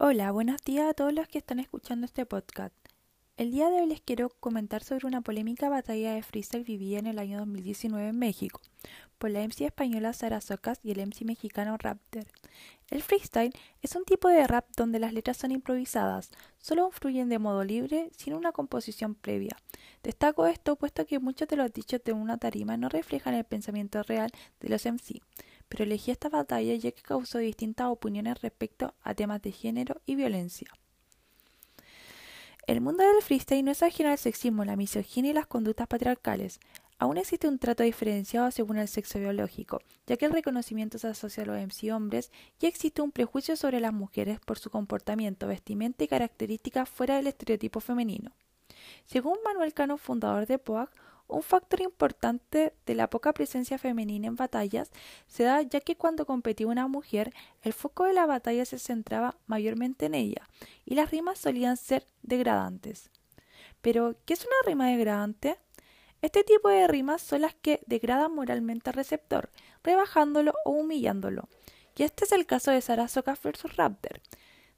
Hola, buenos días a todos los que están escuchando este podcast. El día de hoy les quiero comentar sobre una polémica batalla de freestyle vivida en el año 2019 en México por la MC española Sara Socas y el MC mexicano Raptor. El freestyle es un tipo de rap donde las letras son improvisadas, solo fluyen de modo libre sin una composición previa. Destaco esto puesto que muchos de los dichos de una tarima no reflejan el pensamiento real de los MC, pero elegí esta batalla ya que causó distintas opiniones respecto a temas de género y violencia. El mundo del freestyle no es ajeno al sexismo, la misoginia y las conductas patriarcales. Aún existe un trato diferenciado según el sexo biológico, ya que el reconocimiento se asocia a los MC hombres y existe un prejuicio sobre las mujeres por su comportamiento, vestimenta y características fuera del estereotipo femenino. Según Manuel Cano, fundador de POAG, un factor importante de la poca presencia femenina en batallas se da ya que cuando competía una mujer, el foco de la batalla se centraba mayormente en ella, y las rimas solían ser degradantes. Pero, ¿qué es una rima degradante? Este tipo de rimas son las que degradan moralmente al receptor, rebajándolo o humillándolo. Y este es el caso de Sara Socas vs Raptor.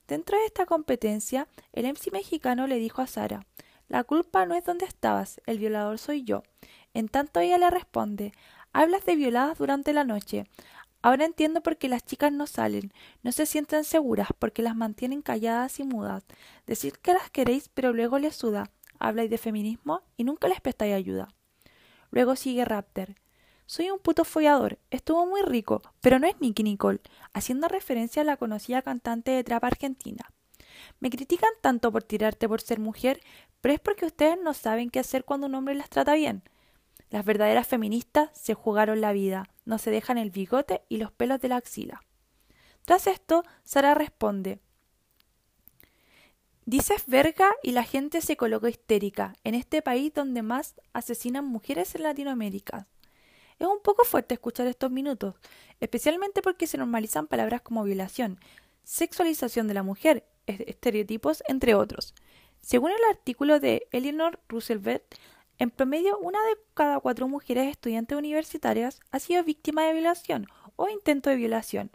Dentro de esta competencia, el MC mexicano le dijo a Sara, la culpa no es donde estabas, el violador soy yo. En tanto ella le responde Hablas de violadas durante la noche. Ahora entiendo por qué las chicas no salen, no se sienten seguras, porque las mantienen calladas y mudas. Decir que las queréis, pero luego les suda. Habláis de feminismo y nunca les prestáis ayuda. Luego sigue Raptor. Soy un puto follador, estuvo muy rico, pero no es Nicky Nicole, haciendo referencia a la conocida cantante de trap argentina. Me critican tanto por tirarte por ser mujer, pero es porque ustedes no saben qué hacer cuando un hombre las trata bien. Las verdaderas feministas se jugaron la vida, no se dejan el bigote y los pelos de la axila. Tras esto, Sara responde Dices verga y la gente se colocó histérica en este país donde más asesinan mujeres en Latinoamérica. Es un poco fuerte escuchar estos minutos, especialmente porque se normalizan palabras como violación, sexualización de la mujer, estereotipos, entre otros. Según el artículo de Eleanor Roosevelt, en promedio una de cada cuatro mujeres estudiantes universitarias ha sido víctima de violación o intento de violación.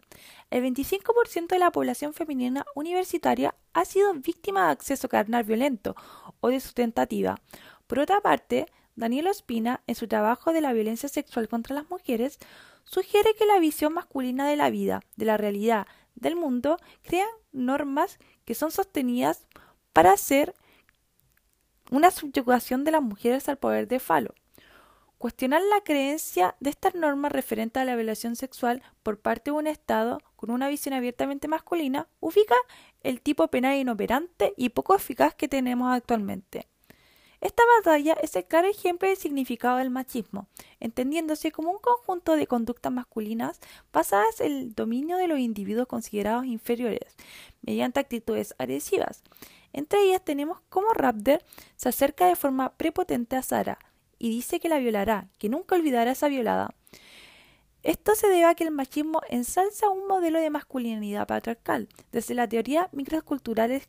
El 25% de la población femenina universitaria ha sido víctima de acceso carnal violento o de su tentativa. Por otra parte, Daniel Ospina, en su trabajo de la violencia sexual contra las mujeres, sugiere que la visión masculina de la vida, de la realidad, del mundo crean normas que son sostenidas para hacer una subyugación de las mujeres al poder de falo. Cuestionar la creencia de estas normas referentes a la violación sexual por parte de un Estado con una visión abiertamente masculina ubica el tipo penal inoperante y poco eficaz que tenemos actualmente. Esta batalla es el claro ejemplo del significado del machismo, entendiéndose como un conjunto de conductas masculinas basadas en el dominio de los individuos considerados inferiores, mediante actitudes agresivas. Entre ellas tenemos como Raptor se acerca de forma prepotente a Sara y dice que la violará, que nunca olvidará esa violada. Esto se debe a que el machismo ensalza un modelo de masculinidad patriarcal, desde la teoría microestructurales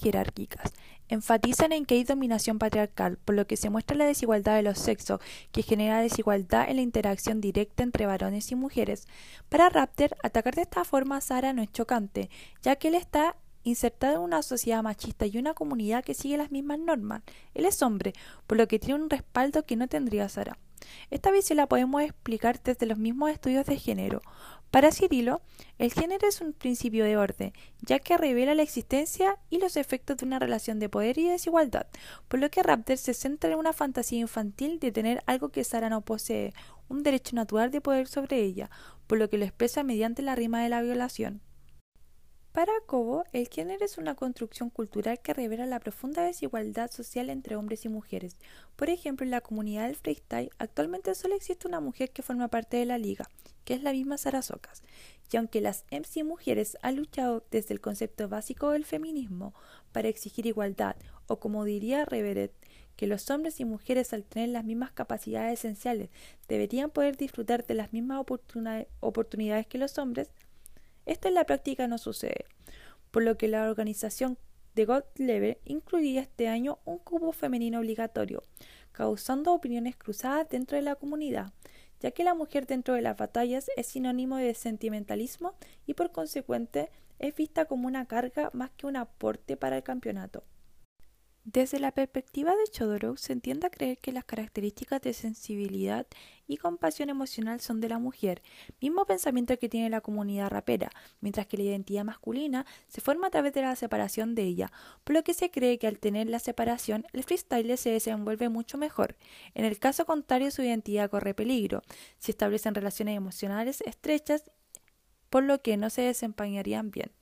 jerárquicas. Enfatizan en que hay dominación patriarcal, por lo que se muestra la desigualdad de los sexos, que genera desigualdad en la interacción directa entre varones y mujeres. Para Raptor, atacar de esta forma a Sara no es chocante, ya que él está insertado en una sociedad machista y una comunidad que sigue las mismas normas. Él es hombre, por lo que tiene un respaldo que no tendría Sara. Esta visión la podemos explicar desde los mismos estudios de género. Para Cirilo, el género es un principio de orden, ya que revela la existencia y los efectos de una relación de poder y desigualdad, por lo que Raptor se centra en una fantasía infantil de tener algo que Sara no posee, un derecho natural de poder sobre ella, por lo que lo expresa mediante la rima de la violación. Para Cobo, el género es una construcción cultural que revela la profunda desigualdad social entre hombres y mujeres. Por ejemplo, en la comunidad del freestyle actualmente solo existe una mujer que forma parte de la liga, que es la misma Sara Socas. Y aunque las MC mujeres han luchado desde el concepto básico del feminismo para exigir igualdad, o como diría Reveret, que los hombres y mujeres al tener las mismas capacidades esenciales deberían poder disfrutar de las mismas oportunidades que los hombres, esto en la práctica no sucede, por lo que la organización de God Level incluía este año un cubo femenino obligatorio, causando opiniones cruzadas dentro de la comunidad, ya que la mujer dentro de las batallas es sinónimo de sentimentalismo y por consecuente es vista como una carga más que un aporte para el campeonato. Desde la perspectiva de Chodorov se entiende a creer que las características de sensibilidad y compasión emocional son de la mujer, mismo pensamiento que tiene la comunidad rapera, mientras que la identidad masculina se forma a través de la separación de ella, por lo que se cree que al tener la separación el freestyle se desenvuelve mucho mejor. En el caso contrario su identidad corre peligro, si establecen relaciones emocionales estrechas, por lo que no se desempeñarían bien.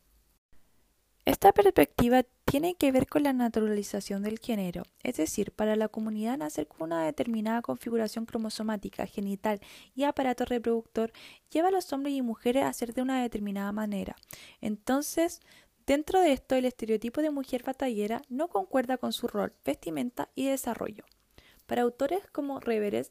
Esta perspectiva tiene que ver con la naturalización del género, es decir, para la comunidad nacer con una determinada configuración cromosomática, genital y aparato reproductor lleva a los hombres y mujeres a ser de una determinada manera. Entonces, dentro de esto, el estereotipo de mujer batallera no concuerda con su rol, vestimenta y desarrollo. Para autores como Reveres,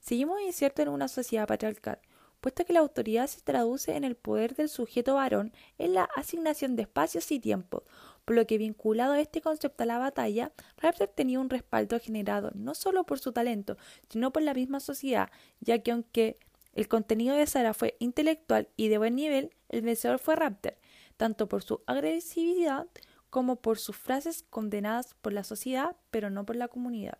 seguimos inciertos en una sociedad patriarcal, puesto que la autoridad se traduce en el poder del sujeto varón en la asignación de espacios y tiempos, por lo que vinculado a este concepto a la batalla, Raptor tenía un respaldo generado no solo por su talento, sino por la misma sociedad, ya que aunque el contenido de Sara fue intelectual y de buen nivel, el vencedor fue Raptor, tanto por su agresividad como por sus frases condenadas por la sociedad, pero no por la comunidad.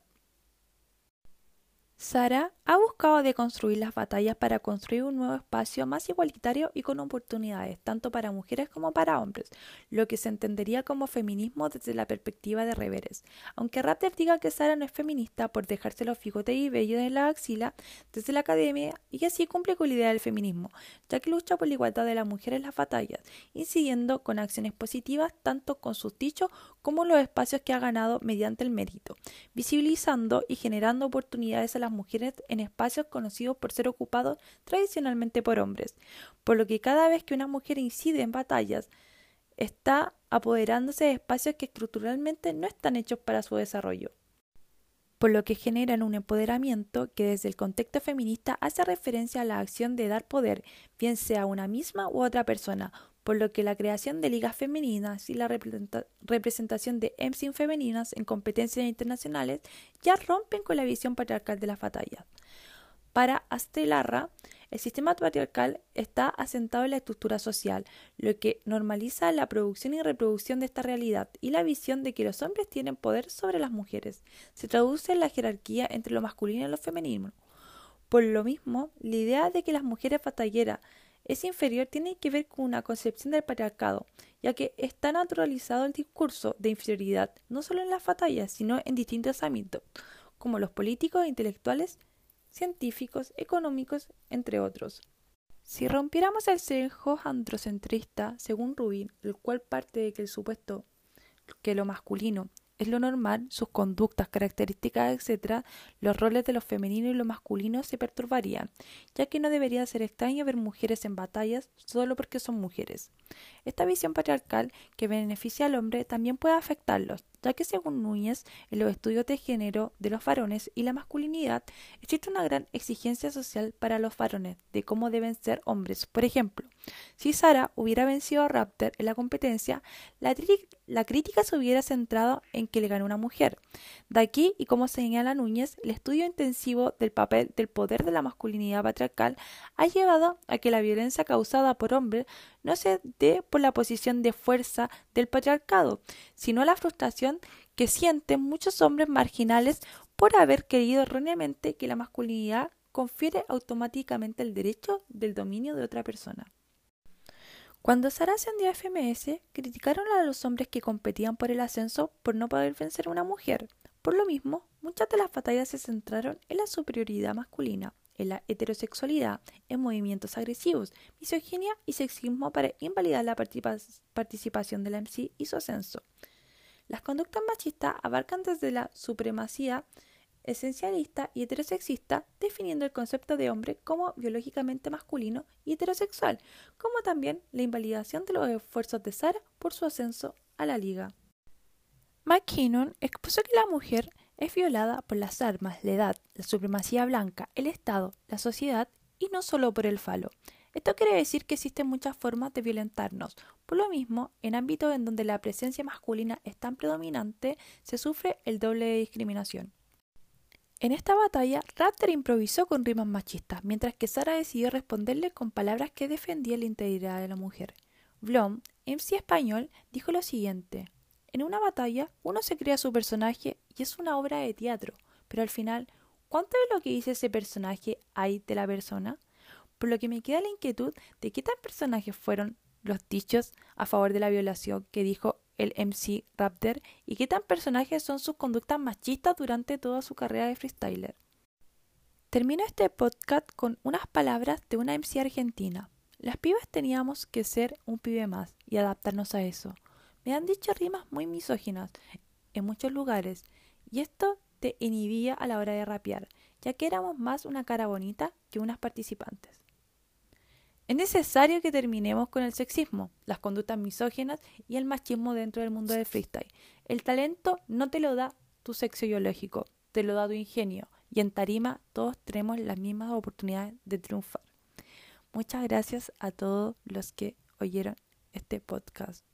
Sara ha buscado deconstruir las batallas para construir un nuevo espacio más igualitario y con oportunidades, tanto para mujeres como para hombres, lo que se entendería como feminismo desde la perspectiva de Reveres. Aunque Raptor diga que Sara no es feminista por dejarse los figotes y vellos en la axila, desde la academia, y así cumple con la idea del feminismo, ya que lucha por la igualdad de la mujer en las batallas, incidiendo con acciones positivas tanto con sus dichos como los espacios que ha ganado mediante el mérito, visibilizando y generando oportunidades a las mujeres en espacios conocidos por ser ocupados tradicionalmente por hombres, por lo que cada vez que una mujer incide en batallas, está apoderándose de espacios que estructuralmente no están hechos para su desarrollo. Por lo que generan un empoderamiento que desde el contexto feminista hace referencia a la acción de dar poder, bien sea a una misma u otra persona, por lo que la creación de ligas femeninas y la representación de EMSIN femeninas en competencias internacionales ya rompen con la visión patriarcal de las batallas. Para Astelarra, el sistema patriarcal está asentado en la estructura social, lo que normaliza la producción y reproducción de esta realidad y la visión de que los hombres tienen poder sobre las mujeres. Se traduce en la jerarquía entre lo masculino y lo femenino. Por lo mismo, la idea de que las mujeres batalleras es inferior tiene que ver con una concepción del patriarcado, ya que está naturalizado el discurso de inferioridad no solo en las batallas, sino en distintos ámbitos, como los políticos, intelectuales, científicos, económicos, entre otros. Si rompiéramos el sesgo androcentrista, según Rubin, el cual parte de que el supuesto que lo masculino es lo normal, sus conductas, características, etc., los roles de lo femenino y lo masculino se perturbarían, ya que no debería ser extraño ver mujeres en batallas solo porque son mujeres. Esta visión patriarcal que beneficia al hombre también puede afectarlos, ya que según Núñez, en los estudios de género de los varones y la masculinidad, existe una gran exigencia social para los varones de cómo deben ser hombres. Por ejemplo, si Sara hubiera vencido a Raptor en la competencia, la, crítica se hubiera centrado en que le ganó una mujer. De aquí, y como señala Núñez, el estudio intensivo del papel del poder de la masculinidad patriarcal ha llevado a que la violencia causada por hombres no se dé por la posición de fuerza del patriarcado, sino la frustración que sienten muchos hombres marginales por haber querido erróneamente que la masculinidad confiere automáticamente el derecho del dominio de otra persona. Cuando Sara ascendió a FMS, criticaron a los hombres que competían por el ascenso por no poder vencer a una mujer. Por lo mismo, muchas de las batallas se centraron en la superioridad masculina, en la heterosexualidad, en movimientos agresivos, misoginia y sexismo para invalidar la participación de la MC y su ascenso. Las conductas machistas abarcan desde la supremacía esencialista y heterosexista, definiendo el concepto de hombre como biológicamente masculino y heterosexual, como también la invalidación de los esfuerzos de Sara por su ascenso a la liga. McKinnon expuso que la mujer es violada por las armas, la edad, la supremacía blanca, el Estado, la sociedad y no solo por el falo. Esto quiere decir que existen muchas formas de violentarnos. Por lo mismo, en ámbitos en donde la presencia masculina es tan predominante, se sufre el doble de discriminación. En esta batalla, Raptor improvisó con rimas machistas, mientras que Sara decidió responderle con palabras que defendían la integridad de la mujer. Blom, MC español, dijo lo siguiente: En una batalla, uno se crea su personaje y es una obra de teatro, pero al final, ¿cuánto de lo que dice ese personaje hay de la persona? Por lo que me queda la inquietud de qué tan personajes fueron los dichos a favor de la violación que dijo el MC Raptor y qué tan personajes son sus conductas machistas durante toda su carrera de freestyler. Termino este podcast con unas palabras de una MC argentina. Las pibas teníamos que ser un pibe más y adaptarnos a eso. Me han dicho rimas muy misóginas en muchos lugares y esto te inhibía a la hora de rapear, ya que éramos más una cara bonita que unas participantes. Es necesario que terminemos con el sexismo, las conductas misóginas y el machismo dentro del mundo del freestyle. El talento no te lo da tu sexo biológico, te lo da tu ingenio. Y en tarima todos tenemos las mismas oportunidades de triunfar. Muchas gracias a todos los que oyeron este podcast.